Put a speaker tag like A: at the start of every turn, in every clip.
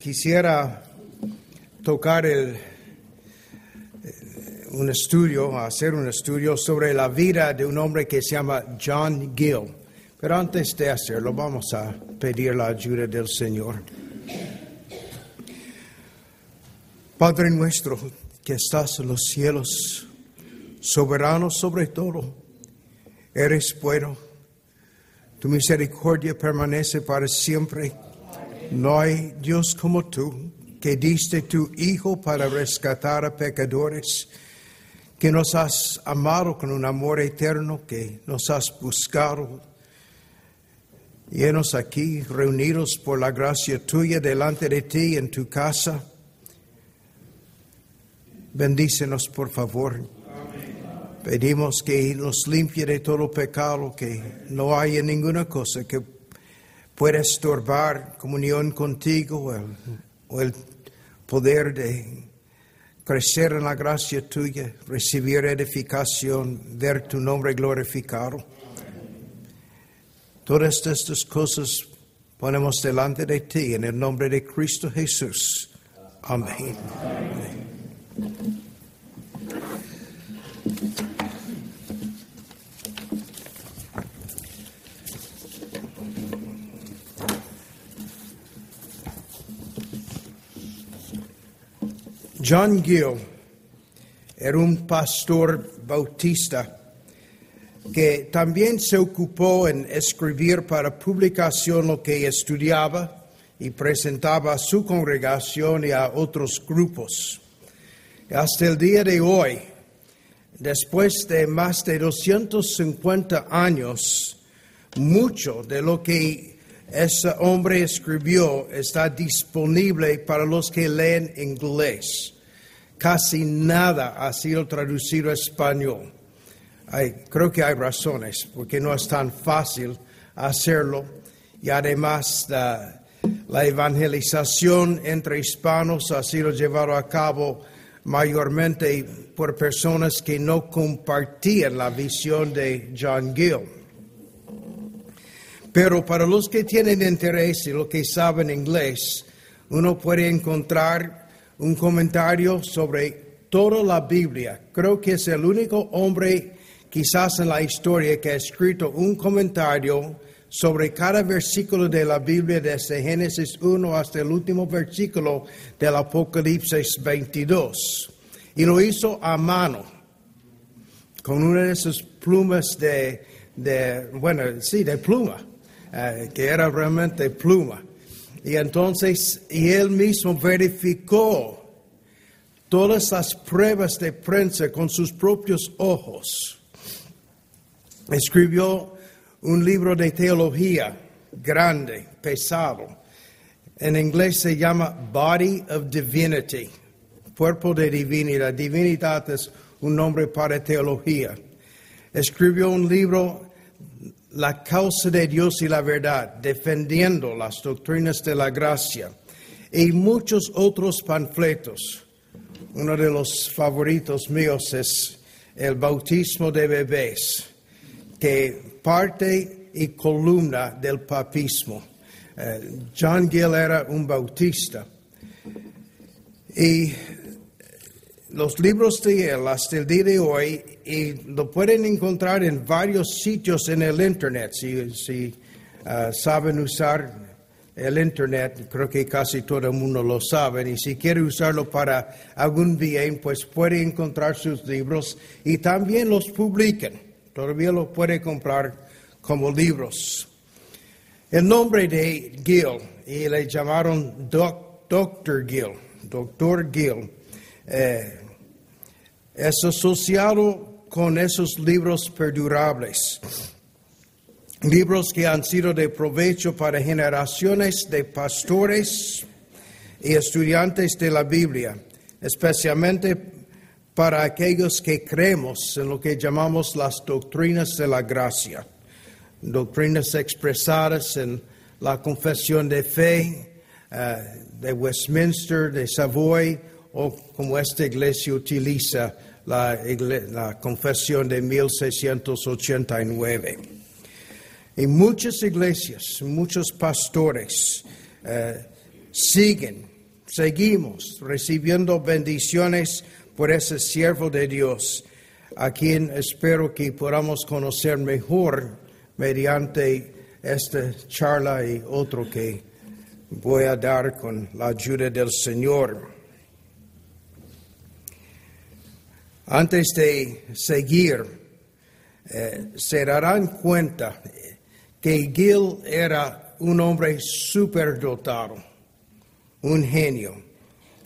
A: Quisiera tocar el, un estudio, hacer un estudio sobre la vida de un hombre que se llama John Gill. Pero antes de hacerlo, vamos a pedir la ayuda del Señor. Padre nuestro que estás en los cielos, soberano sobre todo, eres bueno. Tu misericordia permanece para siempre no hay Dios como tú, que diste tu Hijo para rescatar a pecadores, que nos has amado con un amor eterno, que nos has buscado, llenos aquí, reunidos por la gracia tuya delante de ti en tu casa. Bendícenos, por favor. Pedimos que nos limpie de todo pecado, que no haya ninguna cosa que puede estorbar comunión contigo o el, poder de crecer en la gracia tuya, recibir edificación, ver tu nombre glorificado. Todas estas cosas ponemos delante de ti en el nombre de Cristo Jesús. Amén. John Gill era un pastor bautista que también se ocupó en escribir para publicación lo que estudiaba y presentaba a su congregación y a otros grupos. Hasta el día de hoy, después de más de 250 años, mucho de lo que ese hombre escribió está disponible para los que leen inglés. Casi nada ha sido traducido a español. creo que hay razones, porque no es tan fácil hacerlo. Y además la, la evangelización entre hispanos ha sido llevada a cabo mayormente por personas que no compartían la visión de John Gill. Pero para los que tienen interés y los que saben inglés, uno puede encontrar un comentario sobre toda la Biblia. Creo que es el único hombre quizás en la historia que ha escrito un comentario sobre cada versículo de la Biblia desde Génesis 1 hasta el último versículo del Apocalipsis 22. Y lo hizo a mano, con una de esas plumas de, de bueno, sí, de pluma. Eh, que era realmente pluma. Y entonces, y él mismo verificó todas las pruebas de prensa con sus propios ojos. Escribió un libro de teología grande, pesado. En inglés se llama Body of Divinity, cuerpo de divinidad. Divinidad es un nombre para teología. Escribió un libro la causa de Dios y la verdad, defendiendo las doctrinas de la gracia y muchos otros panfletos. Uno de los favoritos míos es el bautismo de bebés, que parte y columna del papismo. Eh, John Gill era un bautista. Y los libros de él hasta el día de hoy y lo pueden encontrar en varios sitios en el Internet. Si, uh, saben usar el Internet, creo que casi todo el mundo lo sabe, y si quiere usarlo para algún bien, pues puede encontrar sus libros y también los publican. Todavía lo puede comprar como libros. El nombre de Gill, y le llamaron Doctor Gill, Doctor Gill. Eh, es asociado con esos libros perdurables, libros que han sido de provecho para generaciones de pastores y estudiantes de la Biblia, especialmente para aquellos que creemos en lo que llamamos las doctrinas de la gracia, doctrinas expresadas en la confesión de fe eh, de Westminster, de Savoy, o como esta iglesia utiliza la, confesión de 1689. En muchas iglesias, muchos pastores eh, siguen seguimos recibiendo bendiciones por ese siervo de Dios, a quien espero que podamos conocer mejor mediante esta charla y otro que voy a dar con la ayuda del Señor. Antes de seguir, eh, se darán cuenta que Gil era un hombre superdotado, un genio,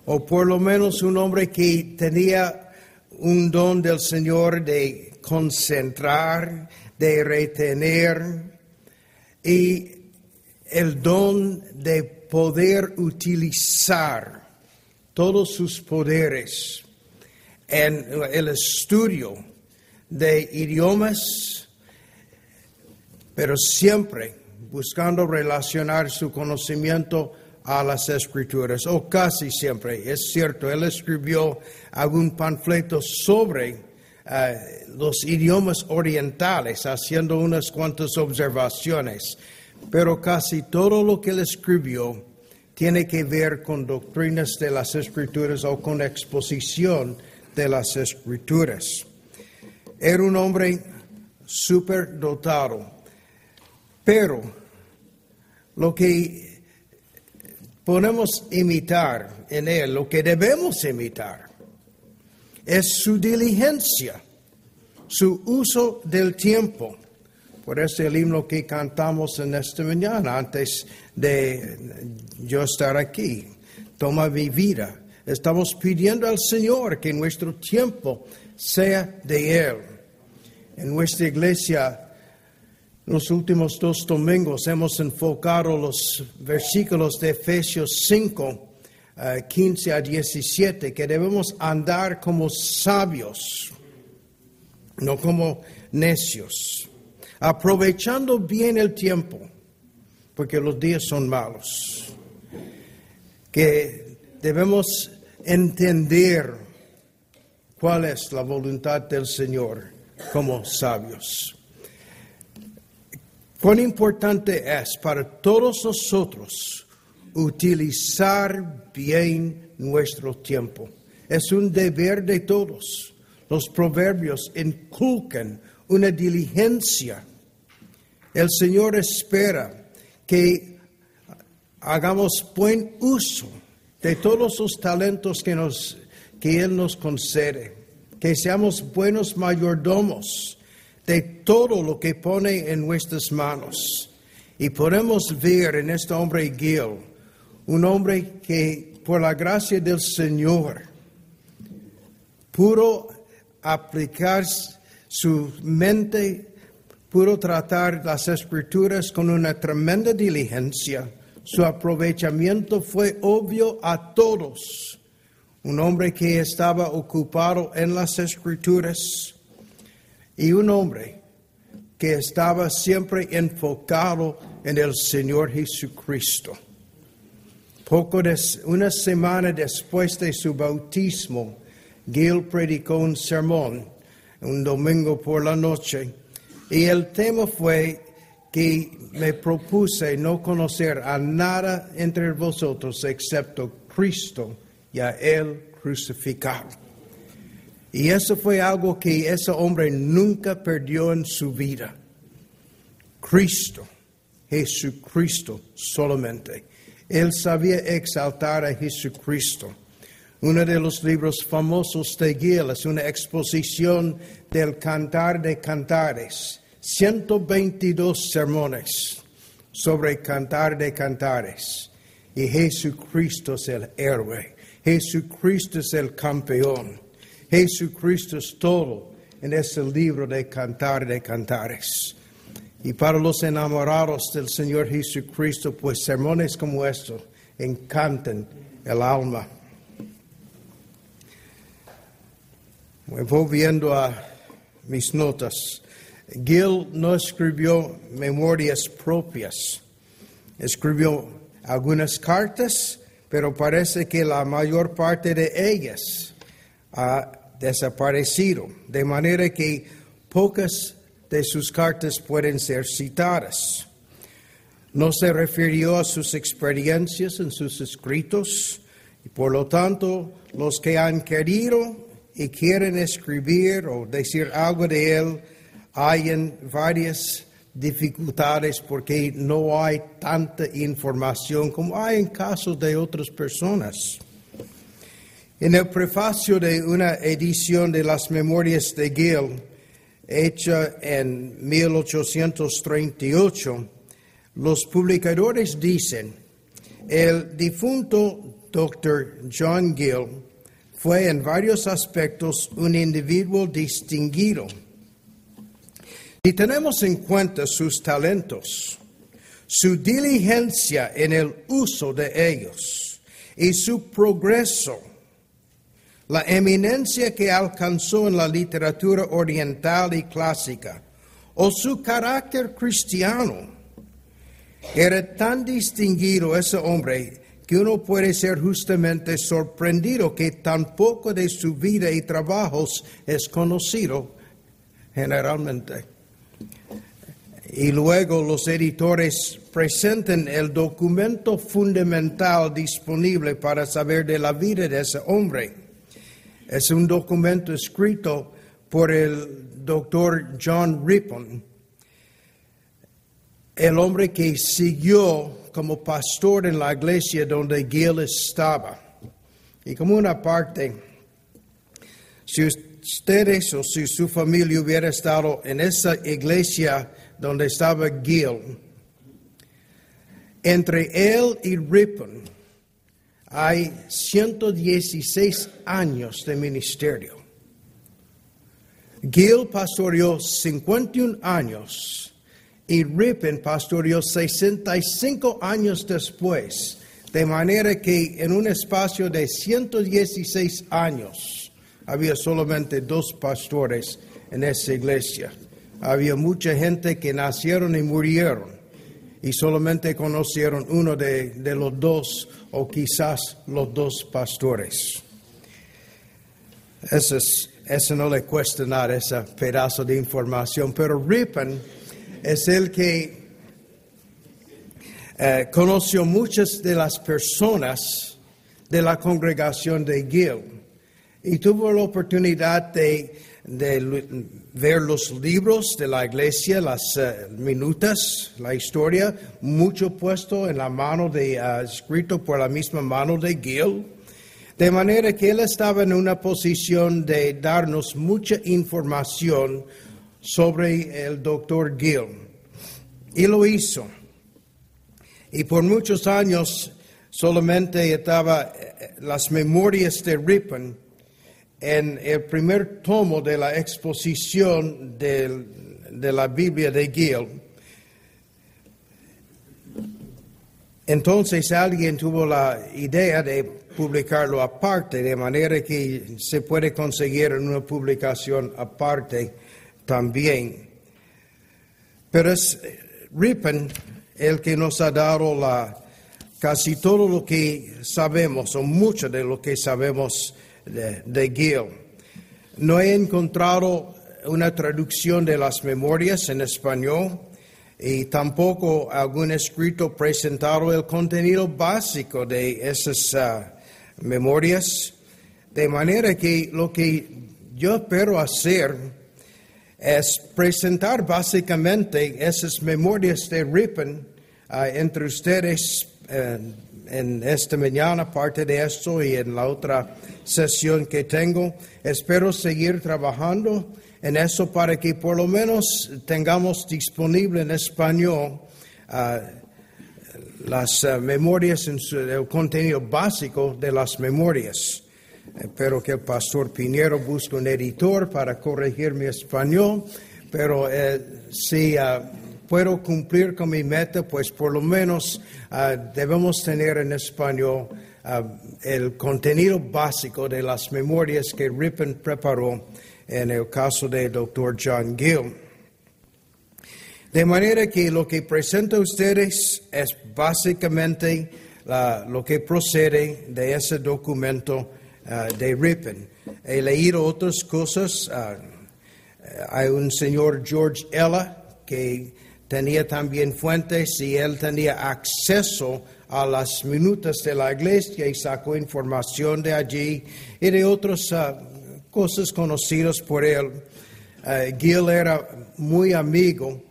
A: o por lo menos un hombre que tenía un don del Señor de concentrar, de retener y el don de poder utilizar todos sus poderes en el estudio de idiomas, pero siempre buscando relacionar su conocimiento a las escrituras, o casi siempre, es cierto, él escribió algún panfleto sobre eh, los idiomas orientales, haciendo unas cuantas observaciones, pero casi todo lo que él escribió tiene que ver con doctrinas de las escrituras o con exposición de las escrituras. Era un hombre superdotado, pero lo que podemos imitar en él, lo que debemos imitar, es su diligencia, su uso del tiempo. Por eso el himno que cantamos en esta mañana, antes de yo estar aquí, toma mi vida. Estamos pidiendo al Señor que nuestro tiempo sea de Él. En nuestra iglesia, los últimos dos domingos hemos enfocado los versículos de Efesios 5, 15 a 17, que debemos andar como sabios, no como necios, aprovechando bien el tiempo, porque los días son malos. Que debemos entender cuál es la voluntad del Señor como sabios. Cuán importante es para todos nosotros utilizar bien nuestro tiempo. Es un deber de todos. Los proverbios inculcan una diligencia. El Señor espera que hagamos buen uso de todos los talentos que, nos, que Él nos concede, que seamos buenos mayordomos de todo lo que pone en nuestras manos. Y podemos ver en este hombre Gil, un hombre que por la gracia del Señor pudo aplicar su mente, pudo tratar las escrituras con una tremenda diligencia. Su aprovechamiento fue obvio a todos. Un hombre que estaba ocupado en las escrituras y un hombre que estaba siempre enfocado en el Señor Jesucristo. Poco de, una semana después de su bautismo, Gil predicó un sermón un domingo por la noche y el tema fue que me propuse no conocer a nada entre vosotros excepto Cristo y a Él crucificado. Y eso fue algo que ese hombre nunca perdió en su vida. Cristo, Jesucristo solamente. Él sabía exaltar a Jesucristo. Uno de los libros famosos de Gil es una exposición del Cantar de Cantares. 122 sermones sobre Cantar de Cantares. Y Jesucristo es el héroe. Jesucristo es el campeón. Jesucristo es todo en ese libro de Cantar de Cantares. Y para los enamorados del Señor Jesucristo, pues sermones como estos encantan el alma. Volviendo a mis notas, Gil no escribió memorias propias, escribió algunas cartas, pero parece que la mayor parte de ellas ha desaparecido, de manera que pocas de sus cartas pueden ser citadas. No se refirió a sus experiencias en sus escritos, Y por lo tanto, los que han querido y quieren escribir o decir algo de él, hay varias dificultades porque no hay tanta información como hay en casos de otras personas. En el prefacio de una edición de las Memorias de Gill, hecha en 1838, los publicadores dicen, el difunto Dr. John Gill fue en varios aspectos un individuo distinguido. Si tenemos en cuenta sus talentos, su diligencia en el uso de ellos y su progreso, la eminencia que alcanzó en la literatura oriental y clásica, o su carácter cristiano. Era tan distinguido ese hombre que uno puede ser justamente sorprendido que tan poco de su vida y trabajos es conocido generalmente. Y luego los editores presentan el documento fundamental disponible para saber de la vida de ese hombre es un documento escrito por el doctor John Rippon, el hombre que siguió como pastor en la iglesia donde Gil estaba. Y como una parte, si ustedes o si su familia hubiera estado en esa iglesia donde estaba Gil, entre él y Rippon, hay 116 años de ministerio. Gil pastoreó 51 años y Rippon pastoreó 65 años después, de manera que en un espacio de 116 años había solamente dos pastores en esa iglesia. Había mucha gente que nacieron y murieron y solamente conocieron uno de, de los dos o quizás los dos pastores. Eso, eso no le cuesta nada, ese pedazo de información, pero Rippon es el que eh, conoció muchas de las personas de la congregación de Gil y tuvo la oportunidad de, ver los libros de la iglesia, las eh, minutas, la historia, mucho puesto en la mano de, uh, escrito por la misma mano de Gil, de manera que él estaba en una posición de darnos mucha información sobre el doctor Gil. Y lo hizo. Y por muchos años solamente estaba eh, las memorias de Rippon en el primer tomo de la exposición de la Biblia de Gil. Entonces alguien tuvo la idea de publicarlo aparte, de manera que se puede conseguir una publicación aparte también. Pero es Rippon el que nos ha dado la, casi todo lo que sabemos, o mucho de lo que sabemos de, Gil. No he encontrado una traducción de las memorias en español y tampoco algún escrito presentado el contenido básico de esas ah, memorias. De manera que lo que yo espero hacer es presentar básicamente esas memorias de Rippon ah, entre ustedes eh, en esta mañana, parte de esto y en la otra sesión que tengo. Espero seguir trabajando en eso para que por lo menos tengamos disponible en español ah, las ah, memorias, en el contenido básico de las memorias. Espero que el pastor Piñero busque un editor para corregir mi español, pero eh, si ah, puedo cumplir con mi meta, pues por lo menos debemos tener en español el contenido básico de las memorias que Rippon preparó en el caso del doctor John Gill. De manera que lo que presento a ustedes es básicamente lo que procede de ese documento ah, de Rippon. He leído otras cosas. Hay un señor George Ella que tenía también fuentes y él tenía acceso a las minutas de la iglesia y sacó información de allí y de otras ah, cosas conocidas por él. Uh, Gil era muy amigo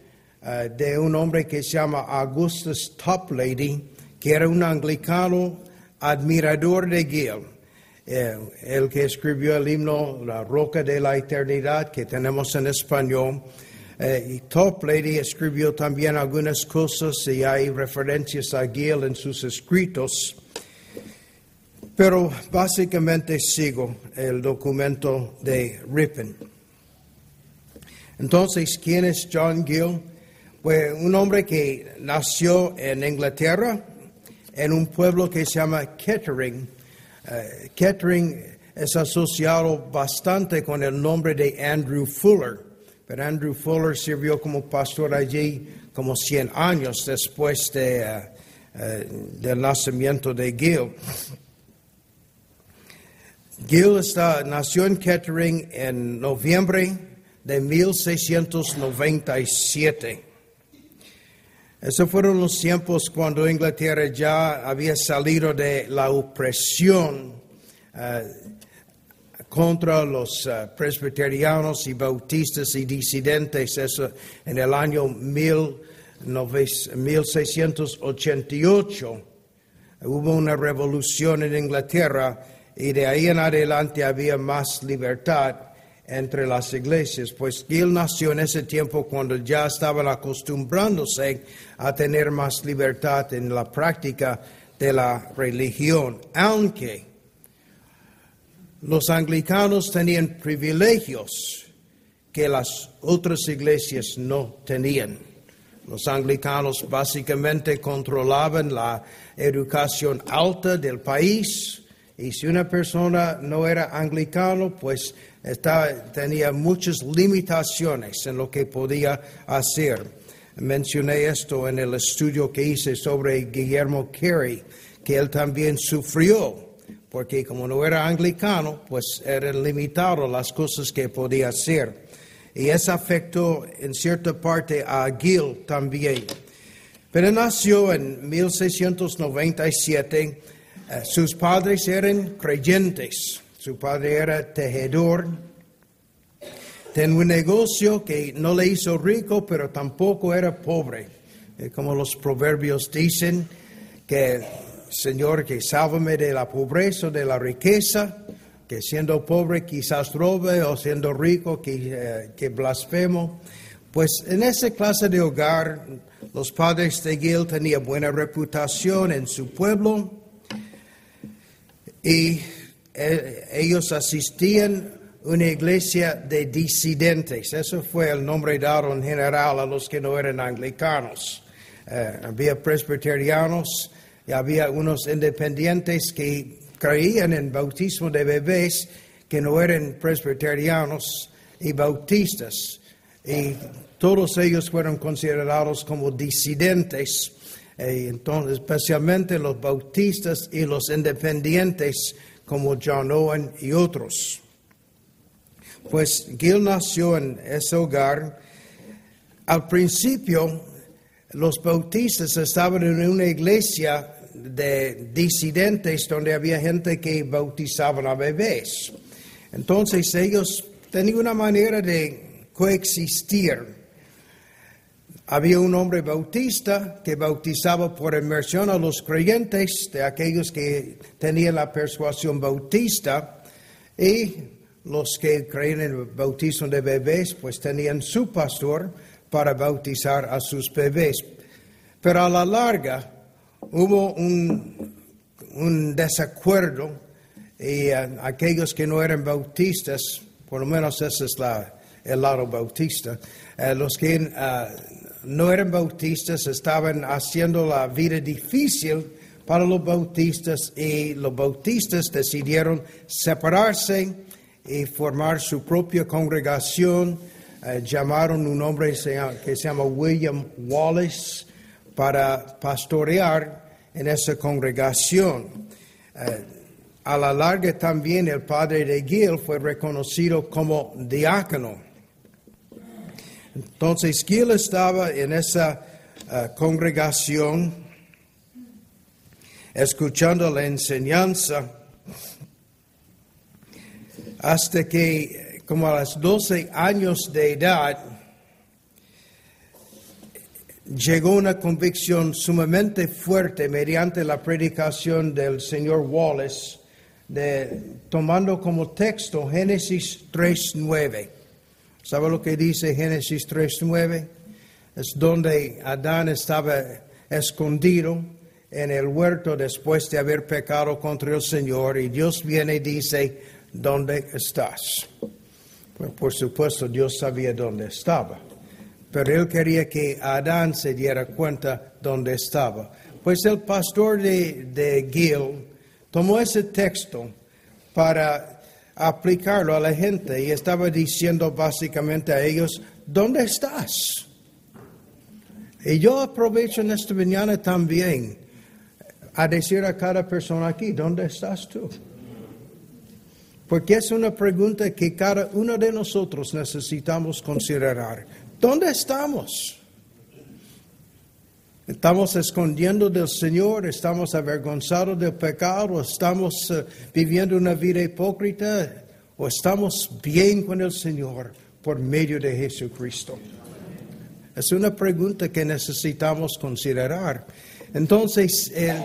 A: uh, de un hombre que se llama Augustus Toplady, que era un anglicano admirador de Gil. Eh, el que escribió el himno La Roca de la Eternidad, que tenemos en español. Eh, y Toplady escribió también algunas cosas y hay referencias a Gil en sus escritos. Pero básicamente sigo el documento de Ripon. Entonces, ¿quién es John Gill? Pues un hombre que nació en Inglaterra, en un pueblo que se llama Kettering, Uh, Kettering es asociado bastante con el nombre de Andrew Fuller, pero Andrew Fuller sirvió como pastor allí como 100 años después de, uh, uh, del nacimiento de Gil. Gil nació en Kettering en noviembre de 1697. Esos fueron los tiempos cuando Inglaterra ya había salido de la opresión eh, contra los eh, presbiterianos y bautistas y disidentes. Eso en el año 1688 hubo una revolución en Inglaterra y de ahí en adelante había más libertad entre las iglesias, pues Gil nació en ese tiempo cuando ya estaban acostumbrándose a tener más libertad en la práctica de la religión, aunque los anglicanos tenían privilegios que las otras iglesias no tenían. Los anglicanos básicamente controlaban la educación alta del país y si una persona no era anglicano, pues tenía muchas limitaciones en lo que podía hacer. Mencioné esto en el estudio que hice sobre Guillermo Carey, que él también sufrió, porque como no era anglicano, pues eran limitadas las cosas que podía hacer. Y eso afectó en cierta parte a Gil también. Pero nació en 1697, eh, sus padres eran creyentes. Su padre era tejedor. Tenía un negocio que no le hizo rico, pero tampoco era pobre. Eh, como los proverbios dicen, que Señor, que sálvame de la pobreza, de la riqueza, que siendo pobre quizás robe o siendo rico que, eh, que blasfemo. Pues en esa clase de hogar, los padres de Gil tenían buena reputación en su pueblo y eh, ellos asistían a una iglesia de disidentes. Eso fue el nombre dado en general a los que no eran anglicanos. Eh, había presbiterianos y había unos independientes que creían en bautismo de bebés que no eran presbiterianos y bautistas. Y todos ellos fueron considerados como disidentes. Eh, entonces, especialmente los bautistas y los independientes como John Owen y otros. Pues Gil nació en ese hogar. Al principio, los bautistas estaban en una iglesia de disidentes donde había gente que bautizaban a bebés. Entonces ellos tenían una manera de coexistir había un hombre bautista que bautizaba por inmersión a los creyentes, de aquellos que tenían la persuasión bautista, y los que creían en el bautismo de bebés, pues tenían su pastor para bautizar a sus bebés. Pero a la larga hubo un, desacuerdo y eh, aquellos que no eran bautistas, por lo menos ese es la, el lado bautista, eh, los que uh, no eran bautistas, estaban haciendo la vida difícil para los bautistas y los bautistas decidieron separarse y formar su propia congregación. Eh, llamaron un hombre que se llama William Wallace para pastorear en esa congregación. Eh, a la larga también el padre de Gil fue reconocido como diácono. Entonces Gil estaba en esa uh, congregación escuchando la enseñanza hasta que como a los 12 años de edad llegó una convicción sumamente fuerte mediante la predicación del señor Wallace, de, tomando como texto Génesis 3.9. ¿Sabe lo que dice Génesis 3.9? Es donde Adán estaba escondido en el huerto después de haber pecado contra el Señor y Dios viene y dice, ¿dónde estás? Pues, por supuesto, Dios sabía dónde estaba pero él quería que Adán se diera cuenta dónde estaba. Pues el pastor de, de Gil tomó ese texto para aplicarlo a la gente y estaba diciendo básicamente a ellos, ¿dónde estás? Y yo aprovecho en esta mañana también a decir a cada persona aquí, ¿dónde estás tú? Porque es una pregunta que cada uno de nosotros necesitamos considerar. ¿Dónde estamos? ¿Estamos escondiendo del Señor? ¿Estamos avergonzados del pecado? ¿Estamos eh, viviendo una vida hipócrita? ¿O estamos bien con el Señor por medio de Jesucristo? Es una pregunta que necesitamos considerar. Entonces, eh,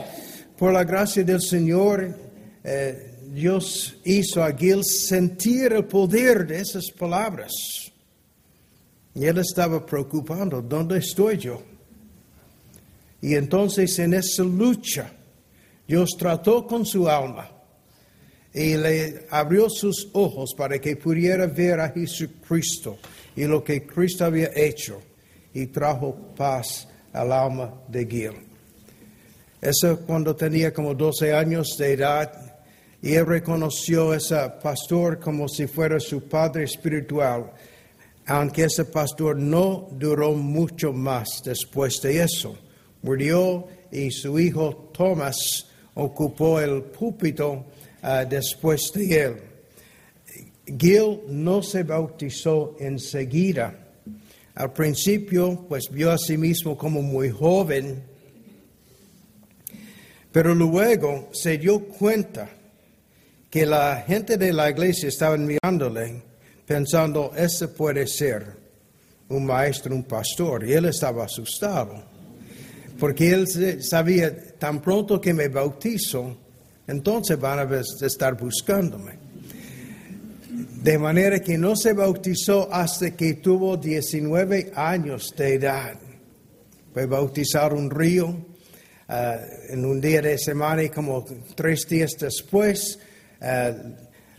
A: por la gracia del Señor, eh, Dios hizo a Gil sentir el poder de esas palabras. Y él estaba preocupando, ¿dónde estoy yo? Y entonces en esa lucha, Dios trató con su alma y le abrió sus ojos para que pudiera ver a Jesucristo y lo que Cristo había hecho y trajo paz al alma de Gil. Eso cuando tenía como 12 años de edad y él reconoció a ese pastor como si fuera su padre espiritual aunque ese pastor no duró mucho más después de eso. Murió y su hijo Thomas ocupó el púlpito ah, después de él. Gil no se bautizó enseguida. Al principio, pues vio a sí mismo como muy joven, pero luego se dio cuenta que la gente de la iglesia estaba mirándole pensando, ese puede ser un maestro, un pastor. Y él estaba asustado, porque él sabía, tan pronto que me bautizo, entonces van a estar buscándome. De manera que no se bautizó hasta que tuvo 19 años de edad. Fue bautizar un río ah, en un día de semana y como tres días después ah,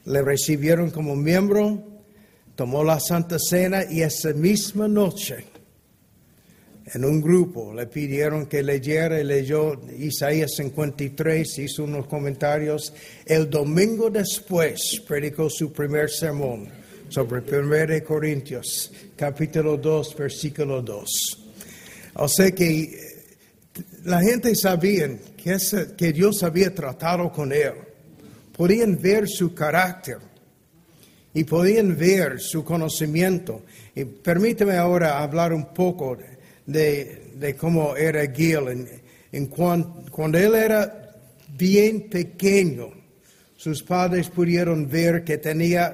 A: le recibieron como miembro tomó la Santa Cena y esa misma noche en un grupo le pidieron que leyera y leyó Isaías 53, hizo unos comentarios. El domingo después predicó su primer sermón sobre 1 Corintios, capítulo 2, versículo 2. O sea que eh, la gente sabía que Dios había tratado con él. Podían ver su carácter y podían ver su conocimiento. Y permíteme ahora hablar un poco de, cómo era Gil. En, cuando él era bien pequeño, sus padres pudieron ver que tenía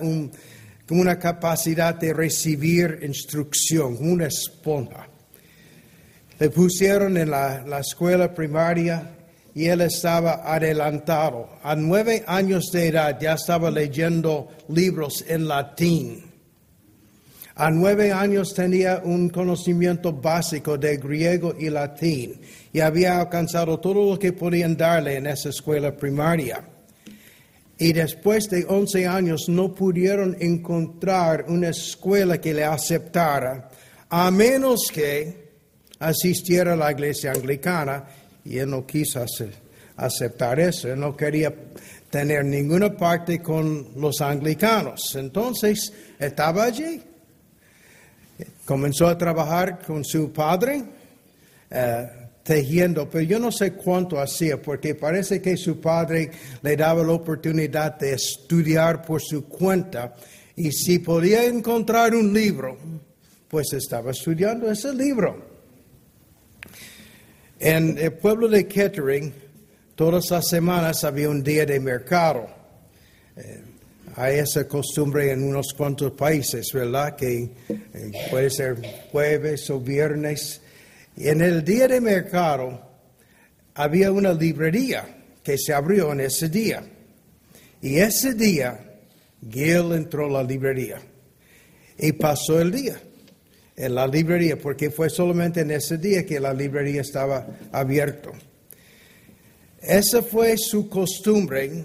A: una capacidad de recibir instrucción, una esponja. Le pusieron en la escuela primaria y él estaba adelantado. A nueve años de edad ya estaba leyendo libros en latín. A nueve años tenía un conocimiento básico de griego y latín y había alcanzado todo lo que podían darle en esa escuela primaria. Y después de once años no pudieron encontrar una escuela que le aceptara, a menos que asistiera a la iglesia anglicana y él no quiso aceptar eso, él no quería tener ninguna parte con los anglicanos. Entonces estaba allí. Comenzó a trabajar con su padre, eh, tejiendo, pero yo no sé cuánto hacía, porque parece que su padre le daba la oportunidad de estudiar por su cuenta y si podía encontrar un libro, pues estaba estudiando ese libro. En el pueblo de Kettering, todas las semanas había un día de mercado. Eh, hay esa costumbre en unos cuantos países, ¿verdad? Que eh, puede ser jueves o viernes. Y en el día de mercado había una librería que se abrió en ese día. Y ese día, Gil entró a la librería y pasó el día en la librería, porque fue solamente en ese día que la librería estaba abierta. Esa fue su costumbre,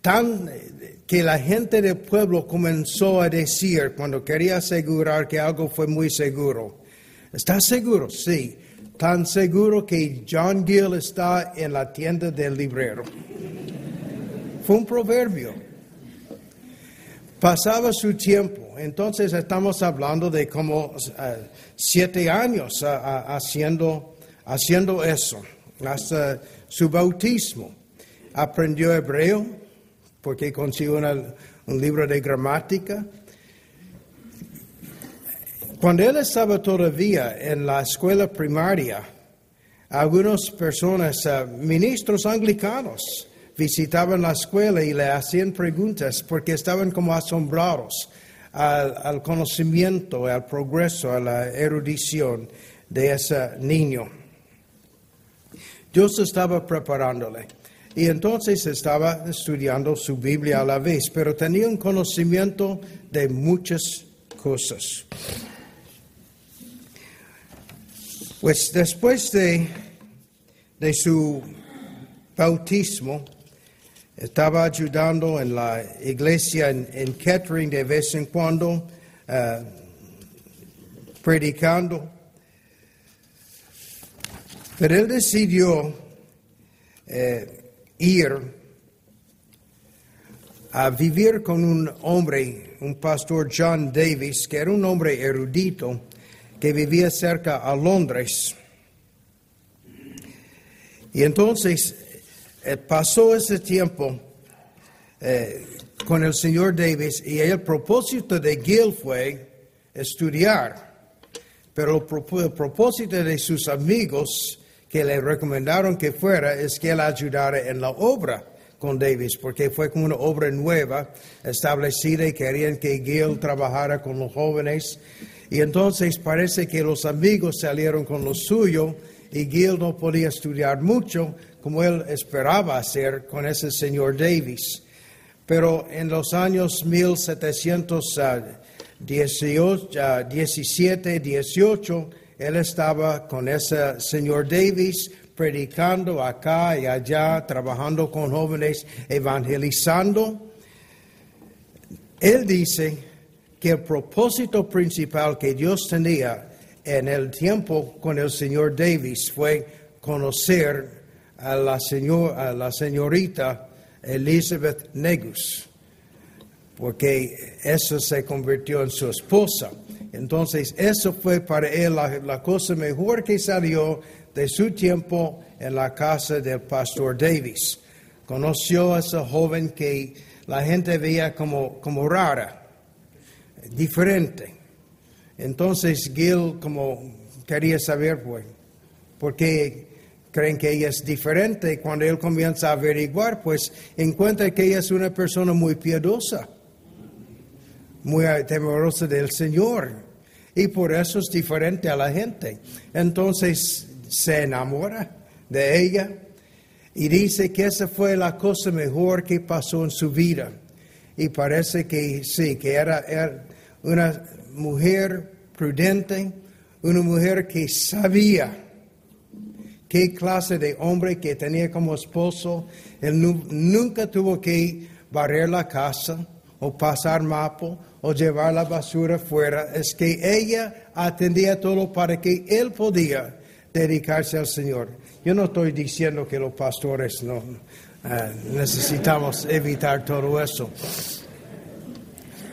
A: tan que la gente del pueblo comenzó a decir cuando quería asegurar que algo fue muy seguro. ¿Estás seguro? Sí. Tan seguro que John Gill está en la tienda del librero. Fue un proverbio. Pasaba su tiempo. Entonces estamos hablando de como eh, siete años haciendo, haciendo eso, hasta su bautismo. Aprendió hebreo porque consiguió un libro de gramática. Cuando él estaba todavía en la escuela primaria, algunas personas, eh, ministros anglicanos, visitaban la escuela y le hacían preguntas porque estaban como asombrados al, conocimiento, al progreso, a la erudición de ese niño. Dios estaba preparándole. Y entonces estaba estudiando su Biblia a la vez, pero tenía un conocimiento de muchas cosas. Pues después de, de su bautismo, estaba ayudando en la iglesia en, Kettering de vez en cuando, eh, predicando. Pero él decidió eh, ir a vivir con un hombre, un pastor John Davis, que era un hombre erudito, que vivía cerca a Londres. Y entonces eh, pasó ese tiempo eh, con el señor Davis y el propósito de Gil fue estudiar, pero el propósito de sus amigos que le recomendaron que fuera es que él ayudara en la obra con Davis, porque fue como una obra nueva establecida y querían que Gil trabajara con los jóvenes. Y entonces parece que los amigos salieron con lo suyo y Gil no podía estudiar mucho, como él esperaba hacer con ese señor Davis. Pero en los años 1717, 18, él estaba con ese señor Davis predicando acá y allá, trabajando con jóvenes, evangelizando. Él dice que el propósito principal que Dios tenía en el tiempo con el señor Davis fue conocer a la, señor, a la señorita Elizabeth Negus, porque eso se convirtió en su esposa. Entonces, eso fue para él la, cosa mejor que salió de su tiempo en la casa del pastor Davis. Conoció a esa joven que la gente veía como, como rara, diferente. Entonces Gil como quería saber pues, por qué creen que ella es diferente. Cuando él comienza a averiguar, pues encuentra que ella es una persona muy piadosa, muy temerosa del Señor. Y por eso es diferente a la gente. Entonces se enamora de ella y dice que esa fue la cosa mejor que pasó en su vida. Y parece que sí, que era, era una mujer prudente, una mujer que sabía qué clase de hombre que tenía como esposo. Él nunca tuvo que barrer la casa o pasar mapo o llevar la basura fuera. Es que ella atendía todo para que él podía dedicarse al Señor. Yo no estoy diciendo que los pastores no eh, necesitamos evitar todo eso.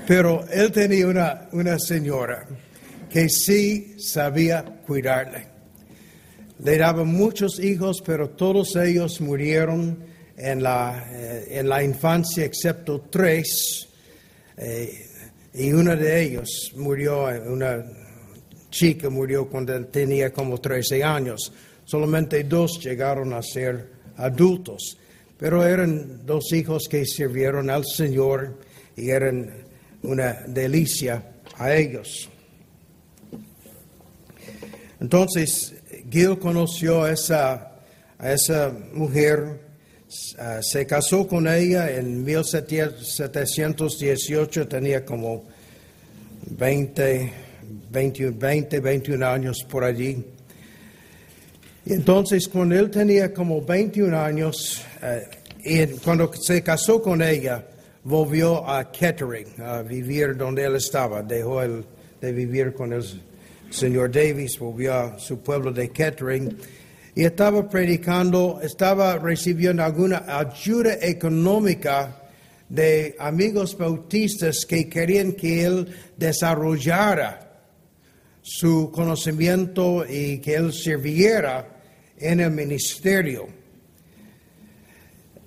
A: Pero él tenía una, una señora que sí sabía cuidarle. Le daba muchos hijos, pero todos ellos murieron en la, eh, en la infancia, excepto tres. Eh, y uno de ellos murió una chica murió cuando tenía como 13 años. Solamente dos llegaron a ser adultos, pero eran dos hijos que sirvieron al Señor y eran una delicia a ellos. Entonces, Gil conoció a esa, a esa mujer, uh, se casó con ella en 1718, tenía como 20, 20, 20 21 años por allí. Entonces, cuando él tenía como 21 años, uh, y cuando se casó con ella, volvió a Kettering, a vivir donde él estaba, dejó el, de vivir con el señor Davis, volvió a su pueblo de Kettering y estaba predicando, estaba recibiendo alguna ayuda económica de amigos bautistas que querían que él desarrollara su conocimiento y que él sirviera en el ministerio.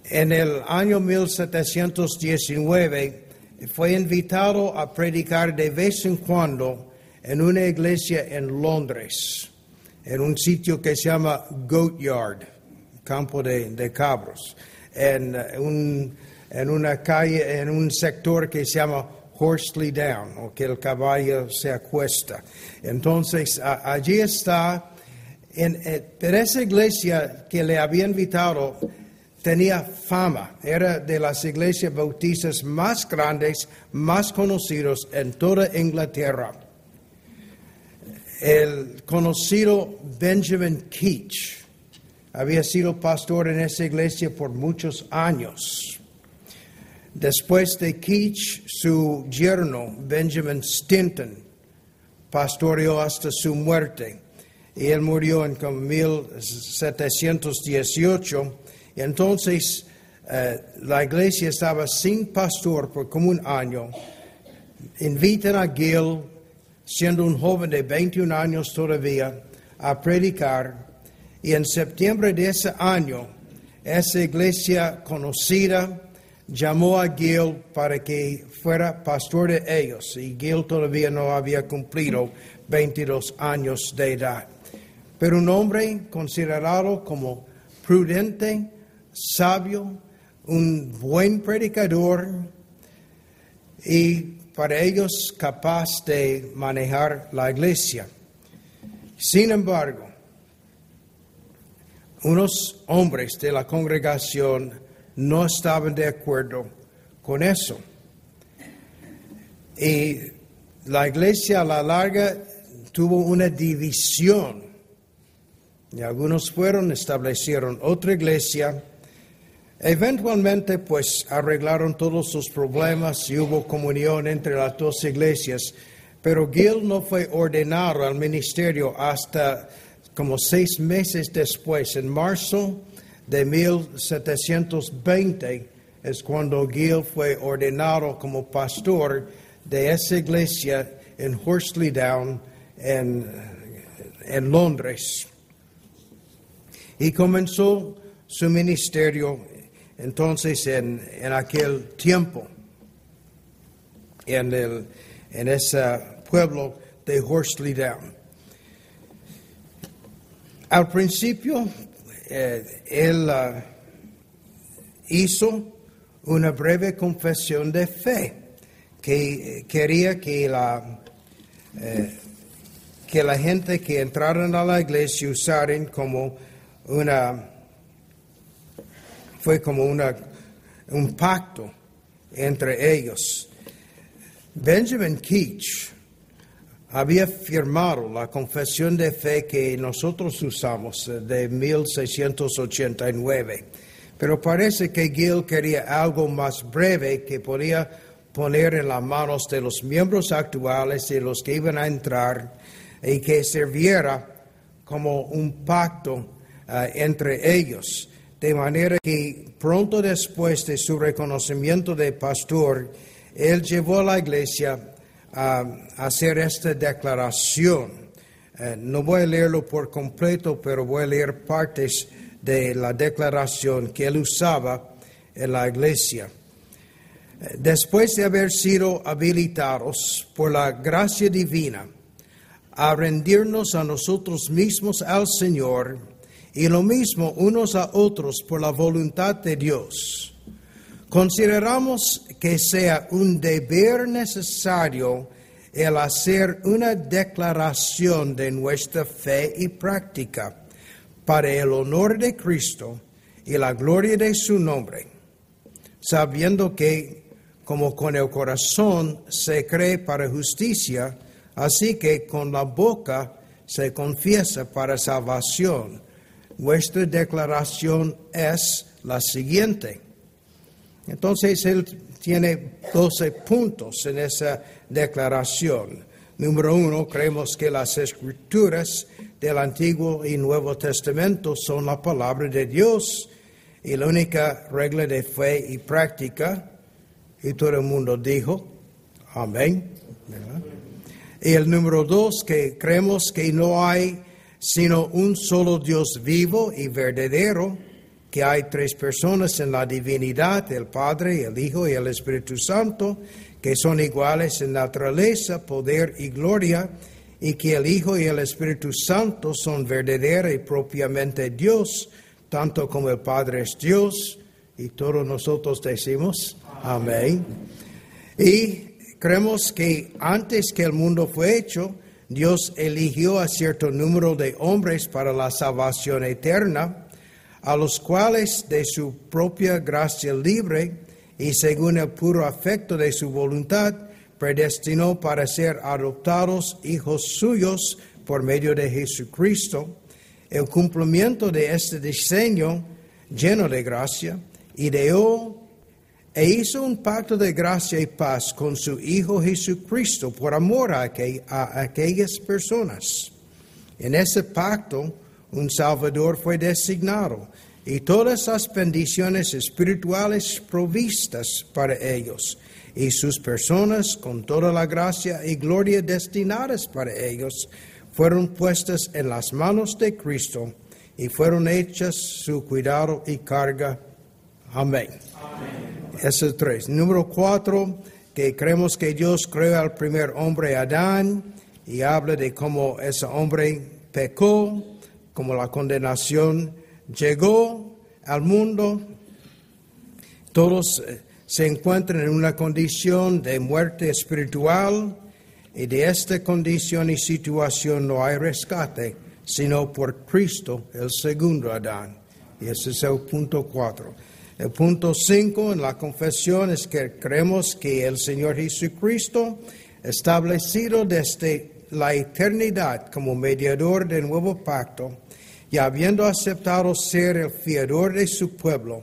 A: En el año 1719 fue invitado a predicar de vez en cuando en una iglesia en Londres, en un sitio que se llama Goat Yard, campo de, cabros, en, un, en una calle, en un sector que se llama Horsley Down, o que el caballo se acuesta. Entonces, allí está, en, en, esa iglesia que le había invitado, tenía fama, era de las iglesias bautistas más grandes, más conocidos en toda Inglaterra el conocido Benjamin Keach había sido pastor en esa iglesia por muchos años. Después de Keach, su yerno, Benjamin Stinton, pastoreó hasta su muerte. Y él murió en 1718. Y entonces eh, la iglesia estaba sin pastor por como un año. Invitan a Gil siendo un joven de 21 años todavía, a predicar. Y en septiembre de ese año, esa iglesia conocida llamó a Gil para que fuera pastor de ellos. Y Gil todavía no había cumplido 22 años de edad. Pero un hombre considerado como prudente, sabio, un buen predicador y para ellos capaz de manejar la iglesia. Sin embargo, unos hombres de la congregación no estaban de acuerdo con eso. Y la iglesia a la larga tuvo una división. Y algunos fueron, establecieron otra iglesia Eventualmente, pues arreglaron todos sus problemas y hubo comunión entre las dos iglesias, pero Gil no fue ordenado al ministerio hasta como seis meses después, en marzo de 1720, es cuando Gil fue ordenado como pastor de esa iglesia en Horsley Down, en, en Londres. Y comenzó su ministerio entonces en, aquel tiempo, en, el, en ese pueblo de Horsley Down. Al principio, eh, él uh, hizo una breve confesión de fe que quería que la, eh, que la gente que entraran a la iglesia usaran como una fue como una, un pacto entre ellos. Benjamin Keach había firmado la confesión de fe que nosotros usamos eh, de 1689, pero parece que Gil quería algo más breve que podía poner en las manos de los miembros actuales y los que iban a entrar y que sirviera como un pacto eh, entre ellos. De manera que pronto después de su reconocimiento de pastor, él llevó a la iglesia a hacer esta declaración. Eh, no voy a leerlo por completo, pero voy a leer partes de la declaración que él usaba en la iglesia. Eh, después de haber sido habilitados por la gracia divina a rendirnos a nosotros mismos al Señor y lo mismo unos a otros por la voluntad de Dios. Consideramos que sea un deber necesario el hacer una declaración de nuestra fe y práctica para el honor de Cristo y la gloria de su nombre, sabiendo que como con el corazón se cree para justicia, así que con la boca se confiesa para salvación. Nuestra declaración es la siguiente. Entonces él tiene 12 puntos en esa declaración. Número uno, creemos que las escrituras del Antiguo y Nuevo Testamento son la palabra de Dios y la única regla de fe y práctica. Y todo el mundo dijo, amén. Y el número dos, que creemos que no hay sino un solo Dios vivo y verdadero, que hay tres personas en la divinidad, el Padre, el Hijo y el Espíritu Santo, que son iguales en naturaleza, poder y gloria, y que el Hijo y el Espíritu Santo son verdadera y propiamente Dios, tanto como el Padre es Dios, y todos nosotros decimos amén. Y creemos que antes que el mundo fue hecho, Dios eligió a cierto número de hombres para la salvación eterna, a los cuales de su propia gracia libre y según el puro afecto de su voluntad, predestinó para ser adoptados hijos suyos por medio de Jesucristo el cumplimiento de este diseño lleno de gracia, ideó e hizo un pacto de gracia y paz con su Hijo Jesucristo por amor a, aquellas personas. En ese pacto, un Salvador fue designado y todas las bendiciones espirituales provistas para ellos y sus personas con toda la gracia y gloria destinadas para ellos fueron puestas en las manos de Cristo y fueron hechas su cuidado y carga. Amén. Ese es tres. Número cuatro, que creemos que Dios creó al primer hombre Adán y habla de cómo ese hombre pecó, cómo la condenación llegó al mundo. Todos eh, se encuentran en una condición de muerte espiritual y de esta condición y situación no hay rescate, sino por Cristo, el segundo Adán. Y ese es el punto cuatro. El punto cinco en la confesión es que creemos que el Señor Jesucristo, establecido desde la eternidad como mediador del nuevo pacto, y habiendo aceptado ser el fiador de su pueblo,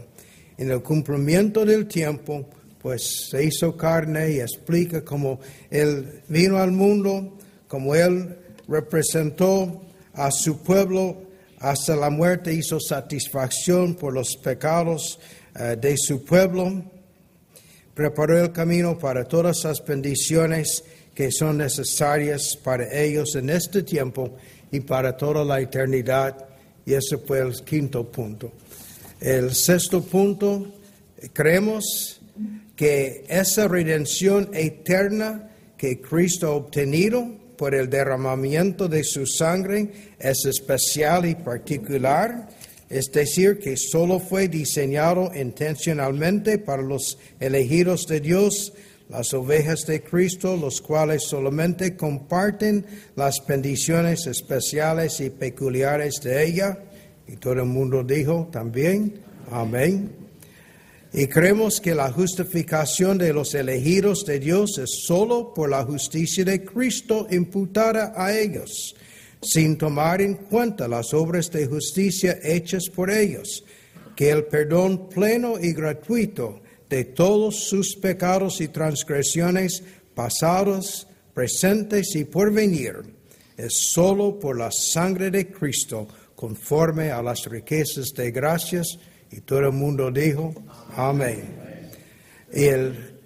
A: en el cumplimiento del tiempo, pues se hizo carne y explica cómo Él vino al mundo, cómo Él representó a su pueblo hasta la muerte, hizo satisfacción por los pecados de su pueblo, preparó el camino para todas las bendiciones que son necesarias para ellos en este tiempo y para toda la eternidad. Y ese fue el quinto punto. El sexto punto, creemos que esa redención eterna que Cristo ha obtenido por el derramamiento de su sangre es especial y particular, es decir, que solo fue diseñado intencionalmente para los elegidos de Dios, las ovejas de Cristo, los cuales solamente comparten las bendiciones especiales y peculiares de ella. Y todo el mundo dijo también, amén. Y creemos que la justificación de los elegidos de Dios es solo por la justicia de Cristo imputada a ellos, sin tomar en cuenta las obras de justicia hechas por ellos, que el perdón pleno y gratuito de todos sus pecados y transgresiones pasados, presentes y por venir, es solo por la sangre de Cristo, conforme a las riquezas de gracias y todo el mundo dijo, amén. Y el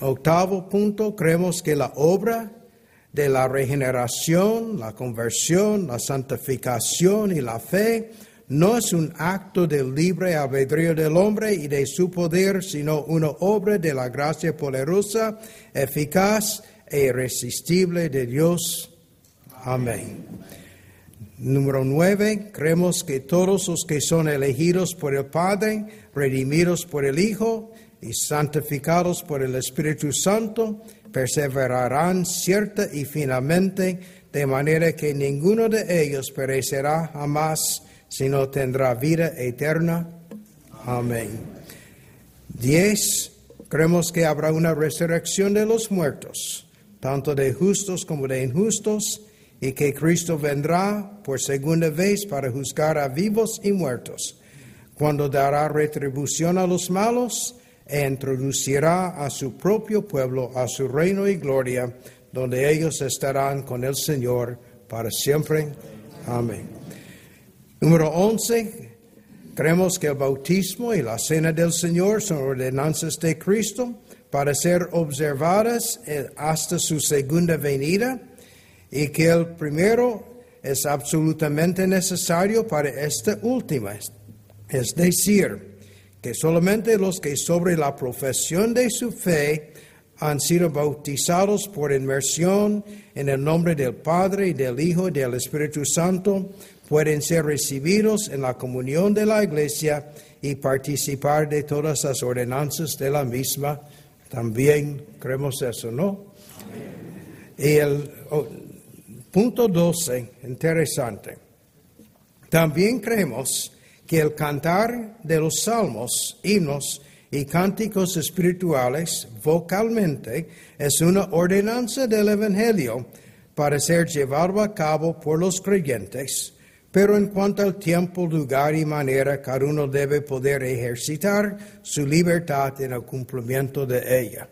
A: octavo punto, creemos que la obra de la regeneración, la conversión, la santificación y la fe no es un acto del libre albedrío del hombre y de su poder, sino una obra de la gracia poderosa, eficaz e irresistible de Dios Amén. Número nueve, creemos que todos los que son elegidos por el Padre, redimidos por el Hijo y santificados por el Espíritu Santo, perseverarán cierta y finalmente, de manera que ninguno de ellos perecerá jamás, sino tendrá vida eterna. Amén. Diez, creemos que habrá una resurrección de los muertos, tanto de justos como de injustos, y que Cristo vendrá por segunda vez para juzgar a vivos y muertos, cuando dará retribución a los malos e introducirá a su propio pueblo a su reino y gloria, donde ellos estarán con el Señor para siempre. Amén. Número 11. Creemos que el bautismo y la cena del Señor son ordenanzas de Cristo para ser observadas eh, hasta su segunda venida y que el primero es absolutamente necesario para esta última. Es decir, que solamente los que sobre la profesión de su fe han sido bautizados por inmersión en el nombre del Padre y del Hijo y del Espíritu Santo pueden ser recibidos en la comunión de la Iglesia y participar de todas las ordenanzas de la misma. También creemos eso, ¿no? Y el, oh, Punto 12, interesante. También creemos que el cantar de los salmos, himnos y cánticos espirituales vocalmente es una ordenanza del Evangelio para ser llevado a cabo por los creyentes, pero en cuanto al tiempo, lugar y manera, cada uno debe poder ejercitar su libertad en el cumplimiento de ella.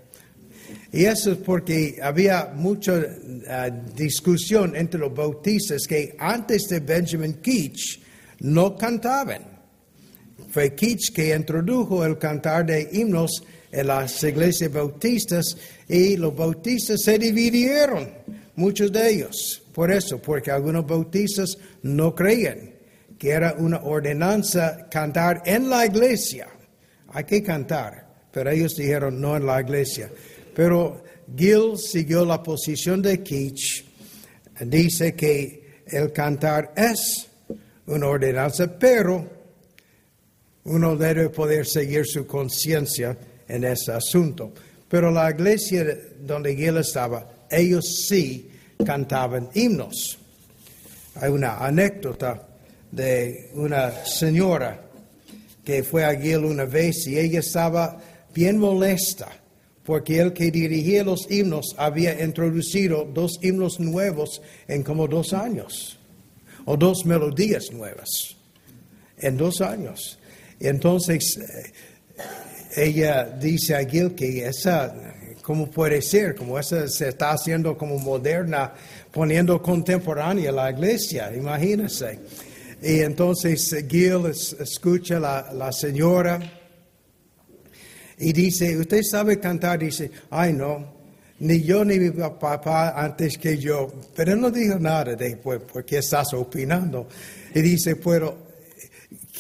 A: Y eso es porque había mucha uh, discusión entre los bautistas que antes de Benjamin Keach no cantaban. Fue Keach que introdujo el cantar de himnos en las iglesias bautistas y los bautistas se dividieron, muchos de ellos, por eso, porque algunos bautistas no creían que era una ordenanza cantar en la iglesia. Hay que cantar, pero ellos dijeron no en la iglesia. Pero Gil siguió la posición de Keach. Dice que el cantar es una ordenanza, pero uno debe poder seguir su conciencia en ese asunto. Pero la iglesia donde Gil estaba, ellos sí cantaban himnos. Hay una anécdota de una señora que fue a Gil una vez y ella estaba bien molesta porque el que dirigía los himnos había introducido dos himnos nuevos en como dos años, o dos melodías nuevas en dos años. Entonces, eh, ella dice a Gil que esa, ¿cómo puede ser? Como esa se está haciendo como moderna, poniendo contemporánea la iglesia, imagínense. Y entonces Gil escucha a la señora y dice, usted sabe cantar, dice, ay no, ni yo ni mi papá antes que yo, pero no dijo nada después porque estás opinando. Y dice, pero,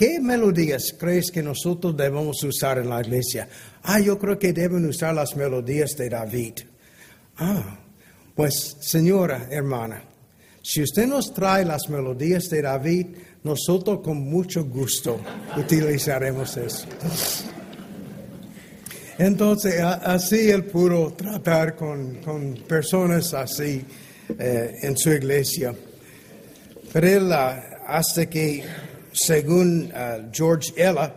A: ¿qué melodías crees que nosotros debemos usar en la iglesia? Ah, yo creo que deben usar las melodías de David. Ah, pues señora, hermana, si usted nos trae las melodías de David, nosotros con mucho gusto utilizaremos eso. Entonces, así él pudo tratar con, personas así eh, en su iglesia. Pero él, ah, hasta que, según ah, George Ella,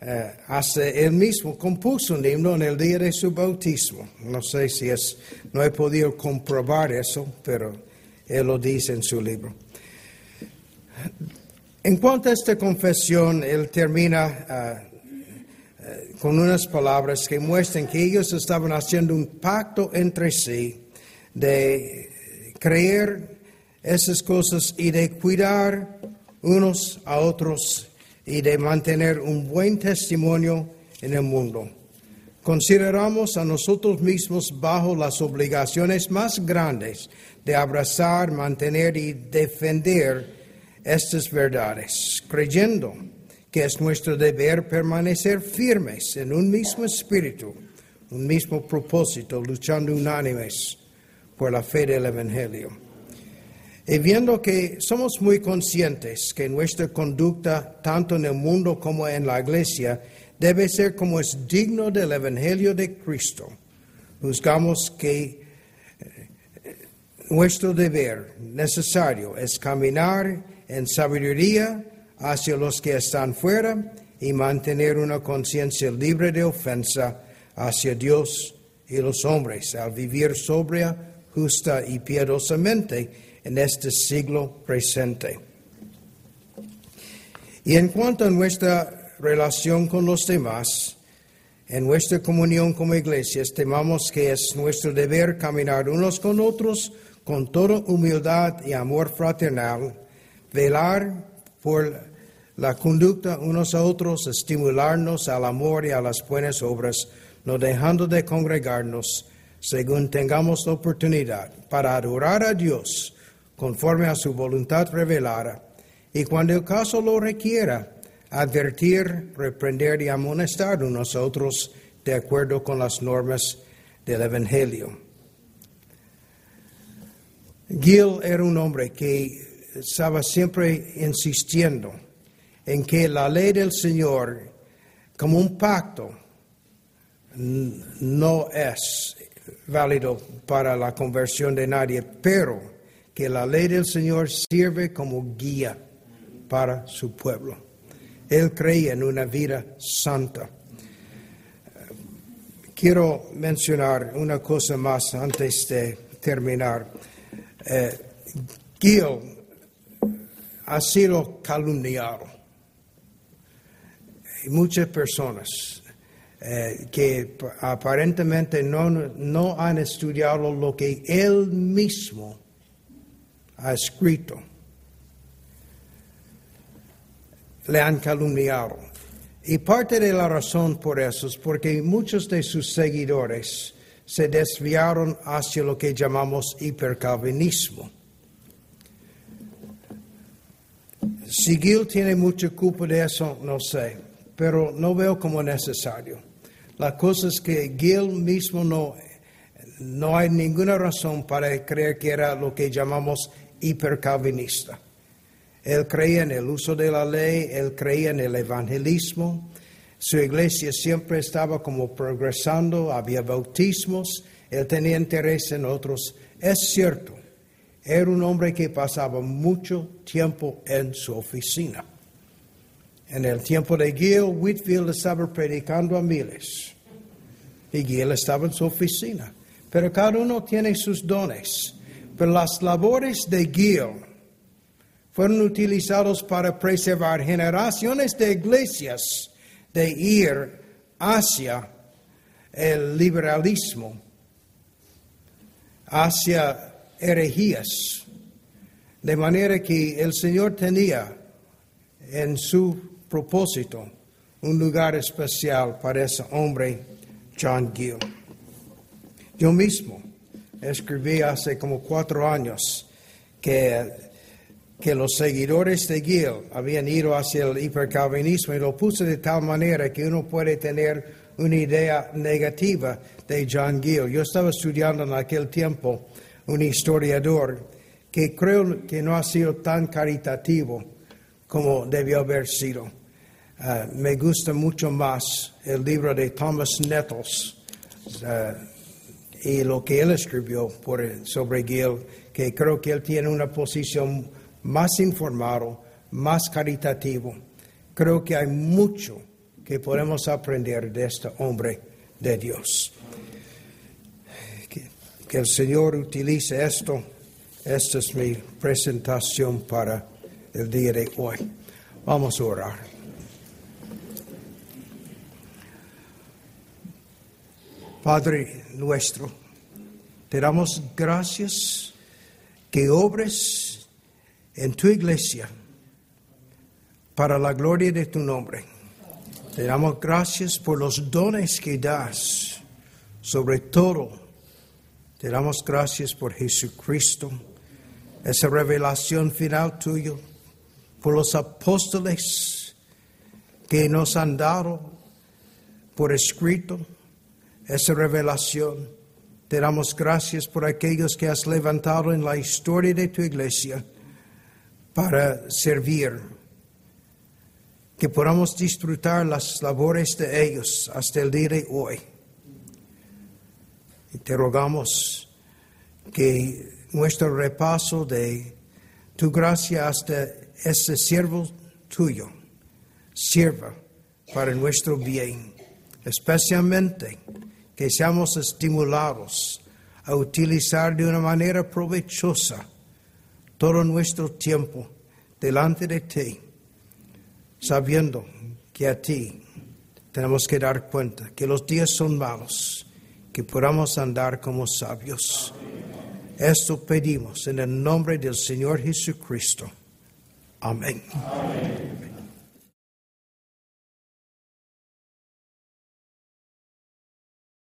A: eh, hasta él mismo compuso un himno en el día de su bautismo. No sé si es, no he podido comprobar eso, pero él lo dice en su libro. En cuanto a esta confesión, él termina ah, con unas palabras que muestran que ellos estaban haciendo un pacto entre sí de creer esas cosas y de cuidar unos a otros y de mantener un buen testimonio en el mundo. Consideramos a nosotros mismos bajo las obligaciones más grandes de abrazar, mantener y defender estas verdades, creyendo que es nuestro deber permanecer firmes en un mismo espíritu, un mismo propósito, luchando unánimes por la fe del Evangelio. Y viendo que somos muy conscientes que nuestra conducta, tanto en el mundo como en la iglesia, debe ser como es digno del Evangelio de Cristo, juzgamos que eh, nuestro deber necesario es caminar en sabiduría hacia los que están fuera y mantener una conciencia libre de ofensa hacia Dios y los hombres, al vivir sobria, justa y piadosamente en este siglo presente. Y en cuanto a nuestra relación con los demás, en nuestra comunión como iglesia, estimamos que es nuestro deber caminar unos con otros con toda humildad y amor fraternal, velar por la conducta unos a otros, estimularnos al amor y a las buenas obras, no dejando de congregarnos según tengamos la oportunidad para adorar a Dios conforme a su voluntad revelada, y cuando el caso lo requiera, advertir, reprender y amonestar unos otros de acuerdo con las normas del Evangelio. Gil era un hombre que estaba siempre insistiendo en que la ley del Señor, como un pacto, no es válido para la conversión de nadie, pero que la ley del Señor sirve como guía para su pueblo. Él creía en una vida santa. Quiero mencionar una cosa más antes de terminar. Eh, ha sido calumniado. Muchas personas eh, que aparentemente no, no han estudiado lo que él mismo ha escrito. Le han calumniado. Y parte de la razón por eso es porque muchos de sus seguidores se desviaron hacia lo que llamamos hipercalvinismo. Si Gil tiene mucha culpa de eso, no sé, pero no veo como necesario. La cosa es que Gil mismo no, no hay ninguna razón para creer que era lo que llamamos hipercalvinista. Él creía en el uso de la ley, él creía en el evangelismo. Su iglesia siempre estaba como progresando, había bautismos, él tenía interés en otros. Es cierto, era un hombre que pasaba mucho tiempo en su oficina. En el tiempo de Gil, Whitfield estaba predicando a miles y Gil estaba en su oficina. Pero cada uno tiene sus dones. Pero las labores de Gil fueron utilizados para preservar generaciones de iglesias de ir hacia el liberalismo, hacia herejías. De manera que el Señor tenía en su propósito un lugar especial para ese hombre, John Gill. Yo mismo escribí hace como cuatro años que, que los seguidores de Gil habían ido hacia el hipercalvinismo y lo puse de tal manera que uno puede tener una idea negativa de John Gill. Yo estaba estudiando en aquel tiempo un historiador que creo que no ha sido tan caritativo como debió haber sido. Ah, me gusta mucho más el libro de Thomas Nettles, ah, y lo que él escribió sobre Gil, que creo que él tiene una posición más informada, más caritativo. Creo que hay mucho que podemos aprender de este hombre de Dios. Que el Señor utilice esto. Esta es mi presentación para el día de hoy. Vamos a orar. Padre nuestro, te damos gracias que obres en tu iglesia para la gloria de tu nombre. Te damos gracias por los dones que das, sobre todo te damos gracias por Jesucristo, esa revelación final tuya, por los apóstoles que nos han dado por escrito esa revelación Te damos gracias por aquellos que has levantado en la historia de tu iglesia para servir. Que podamos disfrutar las labores de ellos hasta el día de hoy. Y te rogamos que nuestro repaso de tu gracia hasta ese siervo tuyo sirva para nuestro bien, especialmente que seamos estimulados a utilizar de una manera provechosa todo nuestro tiempo delante de ti, sabiendo que a ti tenemos que dar cuenta que los días son malos, que podamos andar como sabios. Esto pedimos en el nombre del Señor Jesucristo. Amén. Amén.